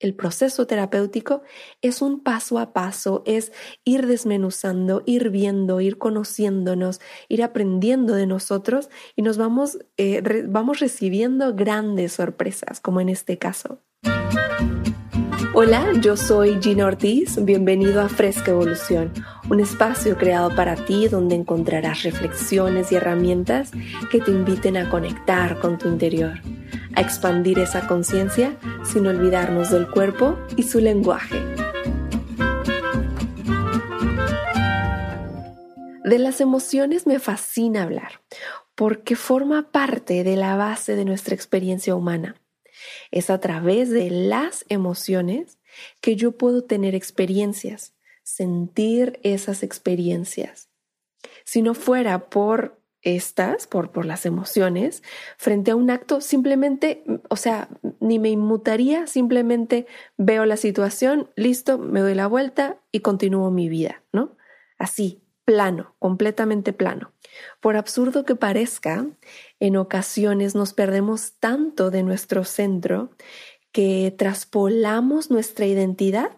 el proceso terapéutico es un paso a paso, es ir desmenuzando, ir viendo, ir conociéndonos, ir aprendiendo de nosotros y nos vamos, eh, vamos recibiendo grandes sorpresas, como en este caso. Hola, yo soy Gina Ortiz, bienvenido a Fresca Evolución, un espacio creado para ti donde encontrarás reflexiones y herramientas que te inviten a conectar con tu interior a expandir esa conciencia sin olvidarnos del cuerpo y su lenguaje. De las emociones me fascina hablar porque forma parte de la base de nuestra experiencia humana. Es a través de las emociones que yo puedo tener experiencias, sentir esas experiencias. Si no fuera por estas, por, por las emociones, frente a un acto, simplemente, o sea, ni me inmutaría, simplemente veo la situación, listo, me doy la vuelta y continúo mi vida, ¿no? Así, plano, completamente plano. Por absurdo que parezca, en ocasiones nos perdemos tanto de nuestro centro que traspolamos nuestra identidad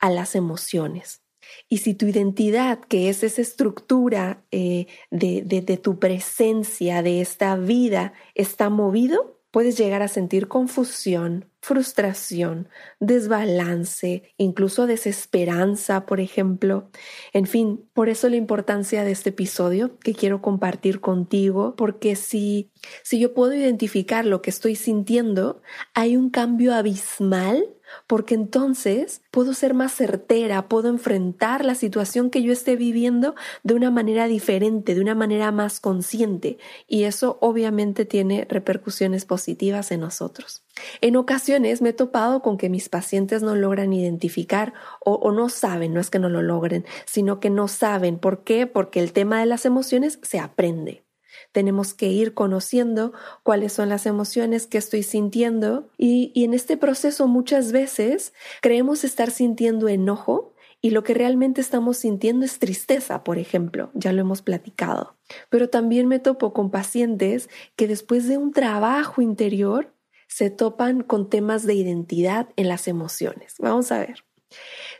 a las emociones. Y si tu identidad, que es esa estructura eh, de, de tu presencia, de esta vida, está movido, puedes llegar a sentir confusión, frustración, desbalance, incluso desesperanza, por ejemplo. En fin, por eso la importancia de este episodio que quiero compartir contigo, porque si, si yo puedo identificar lo que estoy sintiendo, hay un cambio abismal porque entonces puedo ser más certera, puedo enfrentar la situación que yo esté viviendo de una manera diferente, de una manera más consciente, y eso obviamente tiene repercusiones positivas en nosotros. En ocasiones me he topado con que mis pacientes no logran identificar o, o, no saben, no es que no lo logren, sino que no saben. ¿Por qué? Porque el tema de las emociones se aprende. Tenemos que ir conociendo cuáles son las emociones que estoy sintiendo y, y en este proceso muchas veces creemos estar sintiendo enojo y lo que realmente estamos sintiendo es tristeza, por ejemplo, ya lo hemos platicado. Pero también me topo con pacientes que después de un trabajo interior se topan con temas de identidad en las emociones. Vamos a ver.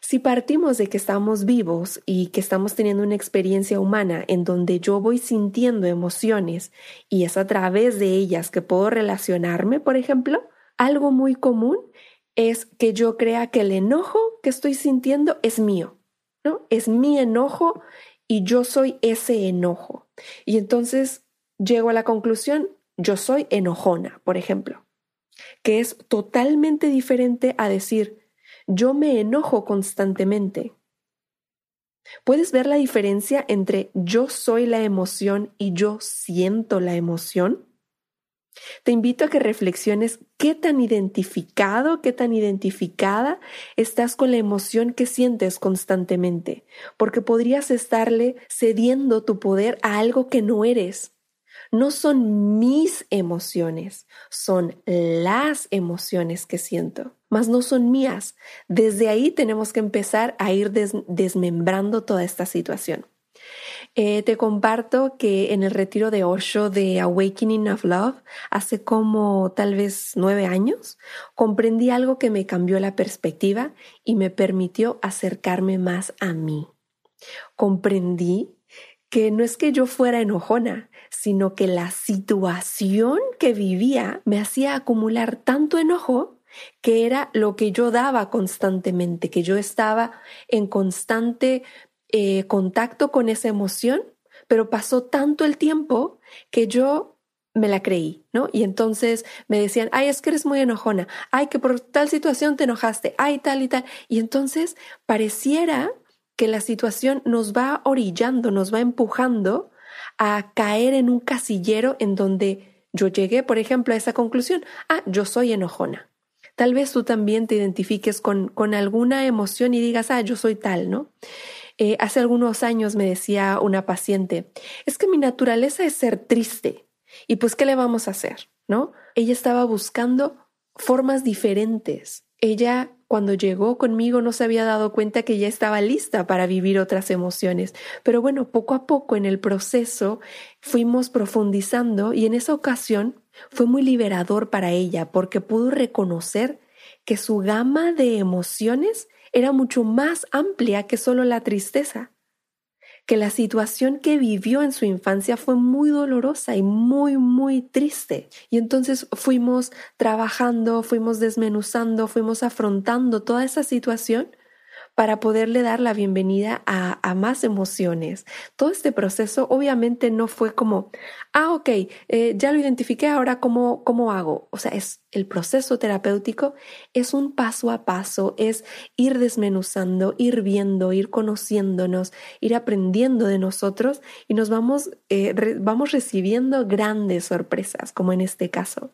Si partimos de que estamos vivos y que estamos teniendo una experiencia humana en donde yo voy sintiendo emociones y es a través de ellas que puedo relacionarme, por ejemplo, algo muy común es que yo crea que el enojo que estoy sintiendo es mío, ¿no? Es mi enojo y yo soy ese enojo. Y entonces llego a la conclusión, yo soy enojona, por ejemplo, que es totalmente diferente a decir, yo me enojo constantemente. ¿Puedes ver la diferencia entre yo soy la emoción y yo siento la emoción? Te invito a que reflexiones qué tan identificado, qué tan identificada estás con la emoción que sientes constantemente, porque podrías estarle cediendo tu poder a algo que no eres. No son mis emociones, son las emociones que siento, mas no son mías. Desde ahí tenemos que empezar a ir desmembrando toda esta situación. Eh, te comparto que en el retiro de Osho de Awakening of Love, hace como tal vez nueve años, comprendí algo que me cambió la perspectiva y me permitió acercarme más a mí. Comprendí que no es que yo fuera enojona, sino que la situación que vivía me hacía acumular tanto enojo que era lo que yo daba constantemente, que yo estaba en constante eh, contacto con esa emoción, pero pasó tanto el tiempo que yo me la creí, ¿no? Y entonces me decían, ay, es que eres muy enojona, ay, que por tal situación te enojaste, ay, tal y tal. Y entonces pareciera que la situación nos va orillando, nos va empujando a caer en un casillero en donde yo llegué, por ejemplo, a esa conclusión, ah, yo soy enojona. Tal vez tú también te identifiques con, con alguna emoción y digas, ah, yo soy tal, ¿no? Eh, hace algunos años me decía una paciente, es que mi naturaleza es ser triste. Y pues, ¿qué le vamos a hacer? ¿No? Ella estaba buscando formas diferentes. Ella cuando llegó conmigo no se había dado cuenta que ya estaba lista para vivir otras emociones. Pero bueno, poco a poco en el proceso fuimos profundizando y en esa ocasión fue muy liberador para ella porque pudo reconocer que su gama de emociones era mucho más amplia que solo la tristeza, que la situación que vivió en su infancia fue muy dolorosa y muy, muy triste. Y entonces fuimos trabajando, fuimos desmenuzando, fuimos afrontando toda esa situación para poderle dar la bienvenida a, más emociones. Todo este proceso obviamente no fue como, ah, ok, eh, ya lo identifiqué, ahora cómo, cómo hago. O sea, es el proceso terapéutico, es un paso a paso, es ir desmenuzando, ir viendo, ir conociéndonos, ir aprendiendo de nosotros y nos vamos, eh, vamos recibiendo grandes sorpresas, como en este caso.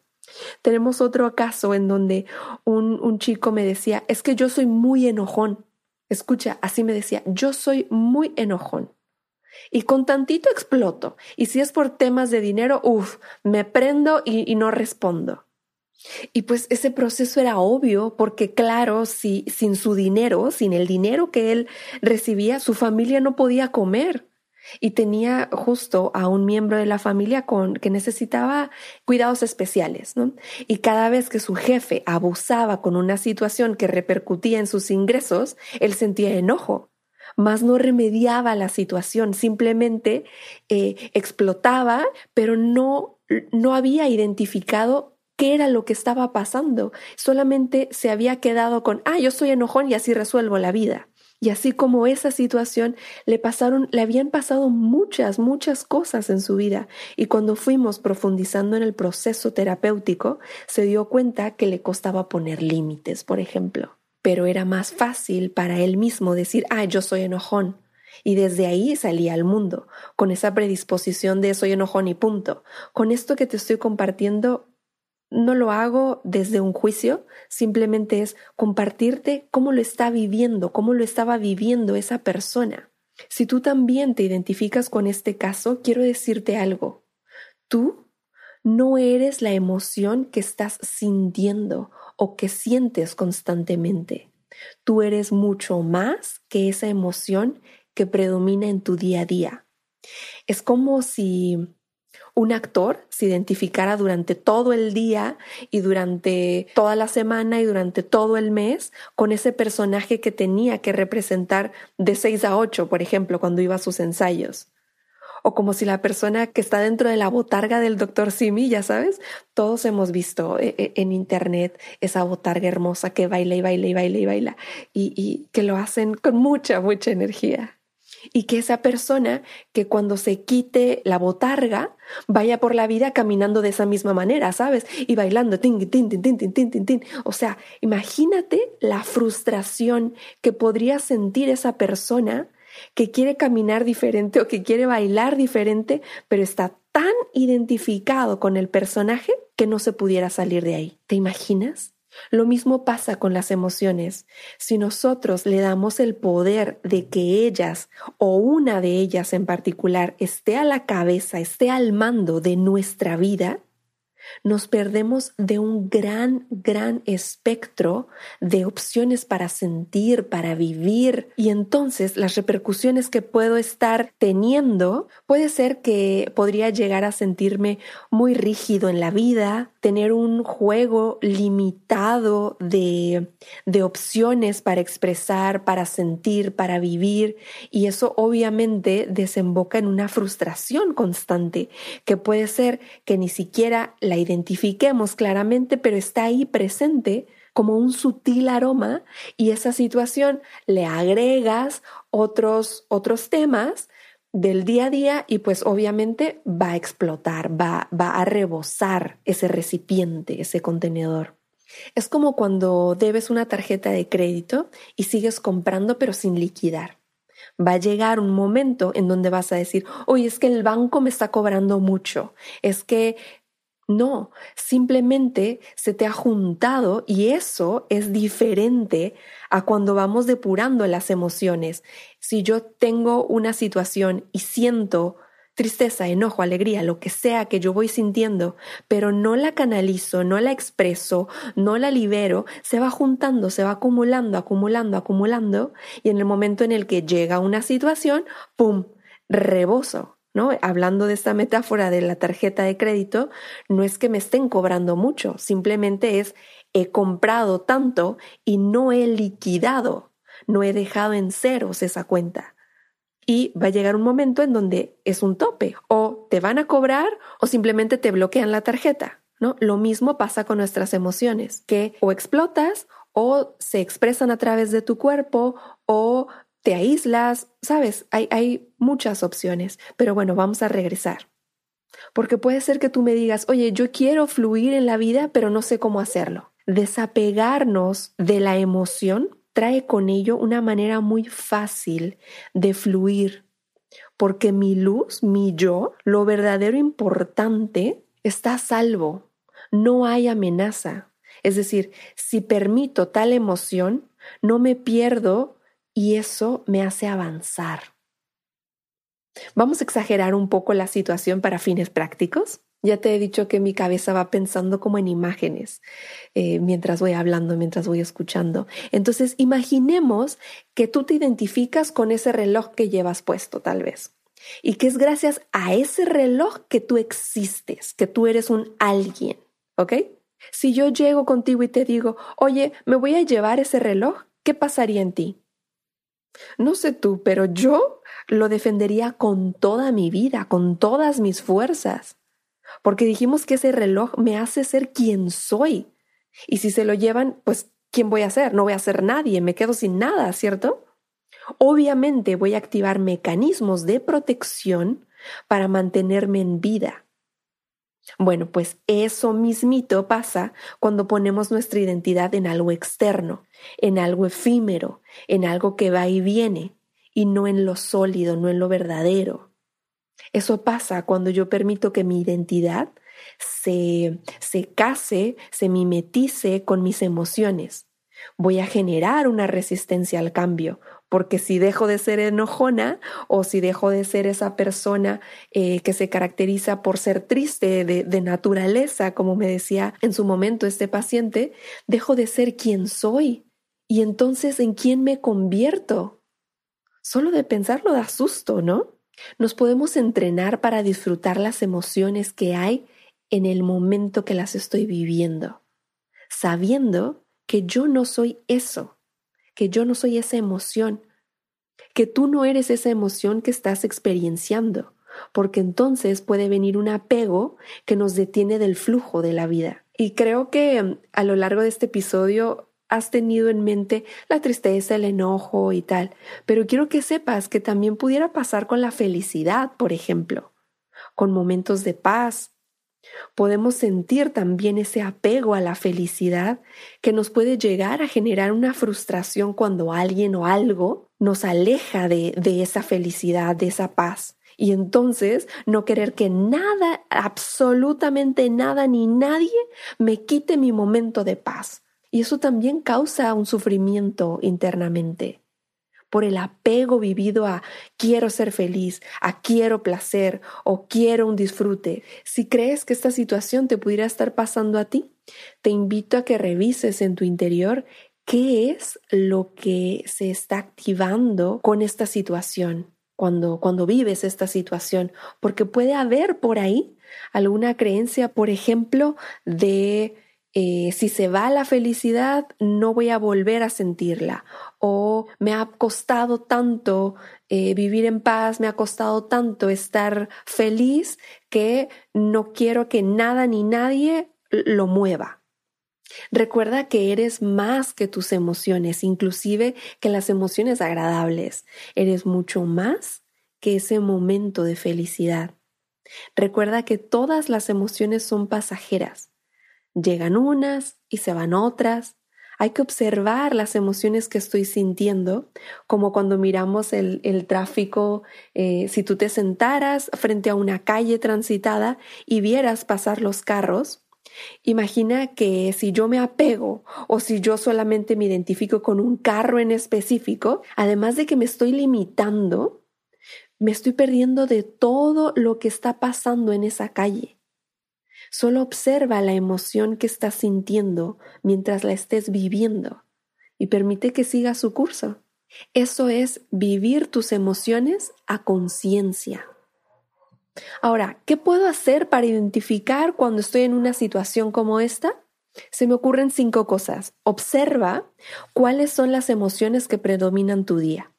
Tenemos otro caso en donde un, un chico me decía, es que yo soy muy enojón. Escucha, así me decía, yo soy muy enojón. Y con tantito exploto. Y si es por temas de dinero, uff, me prendo y, no respondo. Y pues ese proceso era obvio porque claro, si sin su dinero, sin el dinero que él recibía, su familia no podía comer y tenía justo a un miembro de la familia con que necesitaba cuidados especiales, ¿no? Y cada vez que su jefe abusaba con una situación que repercutía en sus ingresos, él sentía enojo, mas no remediaba la situación, simplemente eh, explotaba, pero no, no había identificado qué era lo que estaba pasando, solamente se había quedado con, ah, yo soy enojón y así resuelvo la vida. Y así como esa situación le pasaron, le habían pasado muchas, muchas cosas en su vida. Y cuando fuimos profundizando en el proceso terapéutico, se dio cuenta que le costaba poner límites, por ejemplo. Pero era más fácil para él mismo decir, ah, yo soy enojón. Y desde ahí salía al mundo, con esa predisposición de soy enojón y punto. Con esto que te estoy compartiendo, no lo hago desde un juicio, simplemente es compartirte cómo lo está viviendo, cómo lo estaba viviendo esa persona. Si tú también te identificas con este caso, quiero decirte algo. Tú no eres la emoción que estás sintiendo o que sientes constantemente. Tú eres mucho más que esa emoción que predomina en tu día a día. Es como si un actor se identificara durante todo el día y durante toda la semana y durante todo el mes con ese personaje que tenía que representar de 6 a 8, por ejemplo, cuando iba a sus ensayos. O como si la persona que está dentro de la botarga del doctor Simi, ya sabes, todos hemos visto eh, eh, en internet esa botarga hermosa que baila y baila y baila y baila y, y que lo hacen con mucha, mucha energía y que esa persona que cuando se quite la botarga vaya por la vida caminando de esa misma manera, ¿sabes? Y bailando tin tin tin tin tin tin tin. O sea, imagínate la frustración que podría sentir esa persona que quiere caminar diferente o que quiere bailar diferente, pero está tan identificado con el personaje que no se pudiera salir de ahí. ¿Te imaginas? Lo mismo pasa con las emociones. Si nosotros le damos el poder de que ellas o una de ellas en particular esté a la cabeza, esté al mando de nuestra vida, nos perdemos de un gran, gran espectro de opciones para sentir, para vivir. Y entonces las repercusiones que puedo estar teniendo puede ser que podría llegar a sentirme muy rígido en la vida, tener un juego limitado de, de opciones para expresar, para sentir, para vivir. Y eso obviamente desemboca en una frustración constante que puede ser que ni siquiera la identifiquemos claramente, pero está ahí presente como un sutil aroma y esa situación le agregas otros, otros temas del día a día y pues obviamente va a explotar, va, va a rebosar ese recipiente, ese contenedor. Es como cuando debes una tarjeta de crédito y sigues comprando pero sin liquidar va a llegar un momento en donde vas a decir, oye, es que el banco me está cobrando mucho, es que no, simplemente se te ha juntado y eso es diferente a cuando vamos depurando las emociones. Si yo tengo una situación y siento tristeza, enojo, alegría, lo que sea que yo voy sintiendo, pero no la canalizo, no la expreso, no la libero, se va juntando, se va acumulando, acumulando, acumulando, y en el momento en el que llega una situación, ¡pum!, reboso, Hablando de esta metáfora de la tarjeta de crédito, no es que me estén cobrando mucho, simplemente es he comprado tanto y no he liquidado, no he dejado en ceros esa cuenta. Y va a llegar un momento en donde es un tope, o te van a cobrar o simplemente te bloquean la tarjeta. ¿no? Lo mismo pasa con nuestras emociones, que o explotas o se expresan a través de tu cuerpo o te aíslas, sabes, hay, hay muchas opciones, pero bueno, vamos a regresar. Porque puede ser que tú me digas, oye, yo quiero fluir en la vida, pero no sé cómo hacerlo. Desapegarnos de la emoción trae con ello una manera muy fácil de fluir, porque mi luz, mi yo, lo verdadero importante, está a salvo. No hay amenaza. Es decir, si permito tal emoción, no me pierdo y eso me hace avanzar. Vamos a exagerar un poco la situación para fines prácticos. Ya te he dicho que mi cabeza va pensando como en imágenes eh, mientras voy hablando, mientras voy escuchando. Entonces, imaginemos que tú te identificas con ese reloj que llevas puesto, tal vez. Y que es gracias a ese reloj que tú existes, que tú eres un alguien, ¿ok? Si yo llego contigo y te digo, oye, me voy a llevar ese reloj, ¿qué pasaría en ti? No sé tú, pero yo lo defendería con toda mi vida, con todas mis fuerzas, porque dijimos que ese reloj me hace ser quien soy. Y si se lo llevan, pues, ¿quién voy a ser? No voy a ser nadie, me quedo sin nada, ¿cierto? Obviamente voy a activar mecanismos de protección para mantenerme en vida. Bueno, pues eso mismito pasa cuando ponemos nuestra identidad en algo externo, en algo efímero, en algo que va y viene, y no en lo sólido, no en lo verdadero. Eso pasa cuando yo permito que mi identidad se, se case, se mimetice con mis emociones. Voy a generar una resistencia al cambio, porque si dejo de ser enojona o si dejo de ser esa persona eh, que se caracteriza por ser triste de, de naturaleza, como me decía en su momento este paciente, dejo de ser quien soy. Y entonces, ¿en quién me convierto? Solo de pensarlo da susto, ¿no? Nos podemos entrenar para disfrutar las emociones que hay en el momento que las estoy viviendo, sabiendo que yo no soy eso que yo no soy esa emoción, que tú no eres esa emoción que estás experienciando, porque entonces puede venir un apego que nos detiene del flujo de la vida. Y creo que mm, a lo largo de este episodio has tenido en mente la tristeza, el enojo y tal, pero quiero que sepas que también pudiera pasar con la felicidad, por ejemplo, con momentos de paz, Podemos sentir también ese apego a la felicidad que nos puede llegar a generar una frustración cuando alguien o algo nos aleja de, de esa felicidad, de esa paz. Y entonces no querer que nada, absolutamente nada ni nadie me quite mi momento de paz. Y eso también causa un sufrimiento internamente por el apego vivido a quiero ser feliz, a quiero placer o quiero un disfrute. Si crees que esta situación te pudiera estar pasando a ti, te invito a que revises en tu interior qué es lo que se está activando con esta situación. Cuando, cuando vives esta situación, porque puede haber por ahí alguna creencia, por ejemplo, de eh, si se va la felicidad, no voy a volver a sentirla. O me ha costado tanto eh, vivir en paz, me ha costado tanto estar feliz que no quiero que nada ni nadie lo mueva. Recuerda que eres más que tus emociones, inclusive que las emociones agradables. Eres mucho más que ese momento de felicidad. Recuerda que todas las emociones son pasajeras Llegan unas y se van otras. Hay que observar las emociones que estoy sintiendo, como cuando miramos el, tráfico, eh, si tú te sentaras frente a una calle transitada y vieras pasar los carros, Imagina que si yo me apego o si yo solamente me identifico con un carro en específico, además de que me estoy limitando, me estoy perdiendo de todo lo que está pasando en esa calle. Solo observa la emoción que estás sintiendo mientras la estés viviendo y permite que siga su curso. Eso es vivir tus emociones a conciencia. Ahora, ¿qué puedo hacer para identificar cuando estoy en una situación como esta? Se me ocurren cinco cosas. Observa cuáles son las emociones que predominan tu día.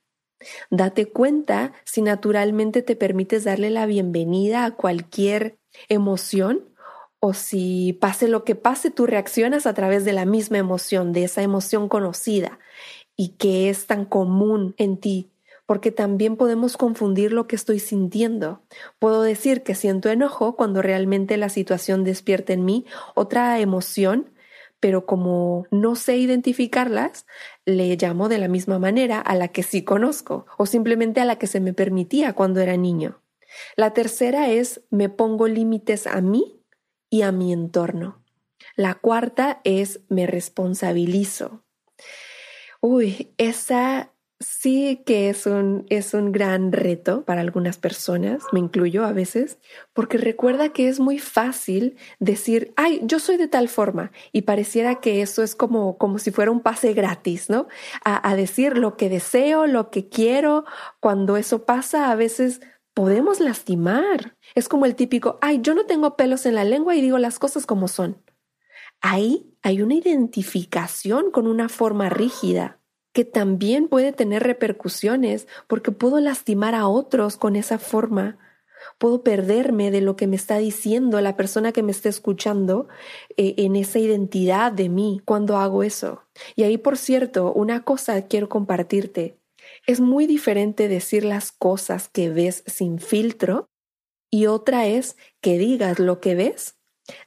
Date cuenta si naturalmente te permites darle la bienvenida a cualquier emoción o si pase lo que pase, tú reaccionas a través de la misma emoción, de esa emoción conocida y que es tan común en ti, porque también podemos confundir lo que estoy sintiendo. Puedo decir que siento enojo cuando realmente la situación despierta en mí otra emoción pero como no sé identificarlas, le llamo de la misma manera a la que sí conozco o simplemente a la que se me permitía cuando era niño. La tercera es me pongo límites a mí y a mi entorno. La cuarta es me responsabilizo. Uy, esa sí que es un, es un gran reto para algunas personas, me incluyo a veces, porque recuerda que es muy fácil decir, ay, yo soy de tal forma, y pareciera que eso es como, como si fuera un pase gratis, ¿no? A, a decir lo que deseo, lo que quiero, cuando eso pasa, a veces podemos lastimar. Es como el típico, ay, yo no tengo pelos en la lengua y digo las cosas como son. Ahí hay una identificación con una forma rígida que también puede tener repercusiones porque puedo lastimar a otros con esa forma. Puedo perderme de lo que me está diciendo la persona que me está escuchando eh, en esa identidad de mí cuando hago eso. Y ahí, por cierto, una cosa quiero compartirte. Es muy diferente decir las cosas que ves sin filtro y otra es que digas lo que ves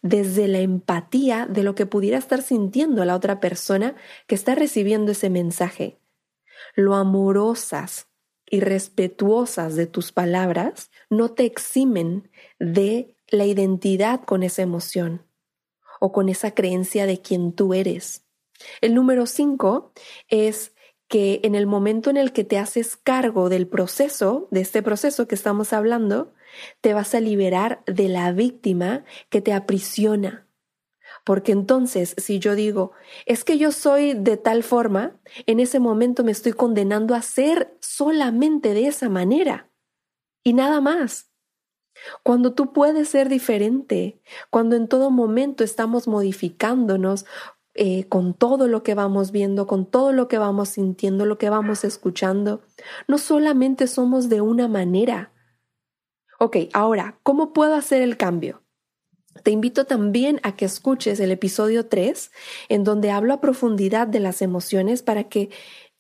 desde la empatía de lo que pudiera estar sintiendo la otra persona que está recibiendo ese mensaje. Lo amorosas y respetuosas de tus palabras no te eximen de la identidad con esa emoción o con esa creencia de quien tú eres. El número cinco es que en el momento en el que te haces cargo del proceso, de este proceso que estamos hablando, te vas a liberar de la víctima que te aprisiona. Porque entonces, si yo digo, es que yo soy de tal forma, en ese momento me estoy condenando a ser solamente de esa manera. Y nada más. Cuando tú puedes ser diferente, cuando en todo momento estamos modificándonos eh, con todo lo que vamos viendo, con todo lo que vamos sintiendo, lo que vamos escuchando, no solamente somos de una manera, Ok, ahora, ¿cómo puedo hacer el cambio? Te invito también a que escuches el episodio 3, en donde hablo a profundidad de las emociones para que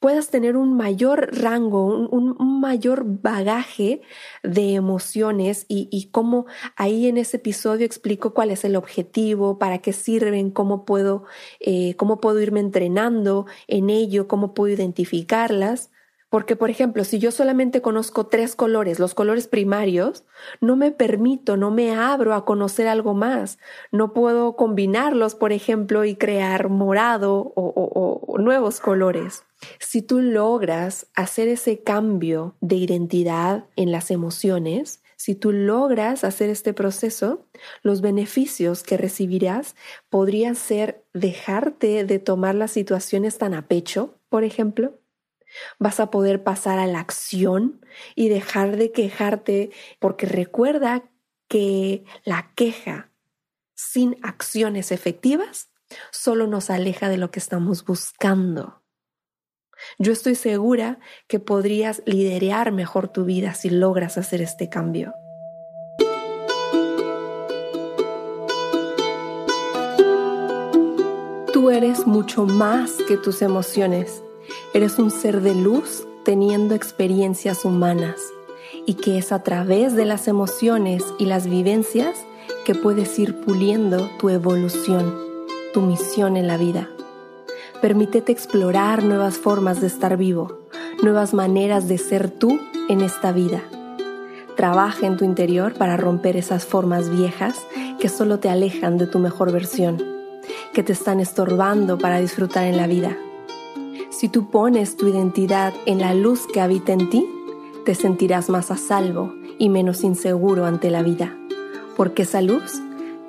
puedas tener un mayor rango, un, mayor bagaje de emociones y, cómo ahí en ese episodio explico cuál es el objetivo, para qué sirven, cómo puedo, eh, cómo puedo irme entrenando en ello, cómo puedo identificarlas. Porque, por ejemplo, si yo solamente conozco tres colores, los colores primarios, no me permito, no me abro a conocer algo más. No puedo combinarlos, por ejemplo, y crear morado o, nuevos colores. Si tú logras hacer ese cambio de identidad en las emociones, si tú logras hacer este proceso, los beneficios que recibirás podrían ser dejarte de tomar las situaciones tan a pecho, por ejemplo, Vas a poder pasar a la acción y dejar de quejarte porque recuerda que la queja sin acciones efectivas solo nos aleja de lo que estamos buscando. Yo estoy segura que podrías liderear mejor tu vida si logras hacer este cambio. Tú eres mucho más que tus emociones Eres un ser de luz teniendo experiencias humanas y que es a través de las emociones y las vivencias que puedes ir puliendo tu evolución, tu misión en la vida. Permítete explorar nuevas formas de estar vivo, nuevas maneras de ser tú en esta vida. Trabaja en tu interior para romper esas formas viejas que solo te alejan de tu mejor versión, que te están estorbando para disfrutar en la vida si tú pones tu identidad en la luz que habita en ti, te sentirás más a salvo y menos inseguro ante la vida, porque esa luz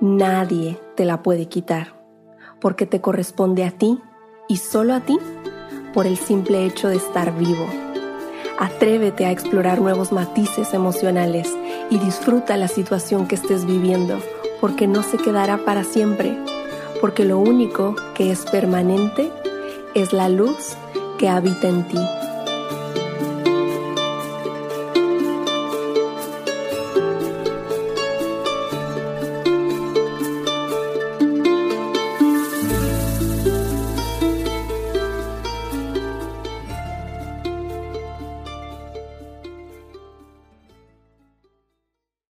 nadie te la puede quitar, porque te corresponde a ti y solo a ti por el simple hecho de estar vivo. Atrévete a explorar nuevos matices emocionales y disfruta la situación que estés viviendo, porque no se quedará para siempre. Porque lo único que es permanente es la luz que habita en ti.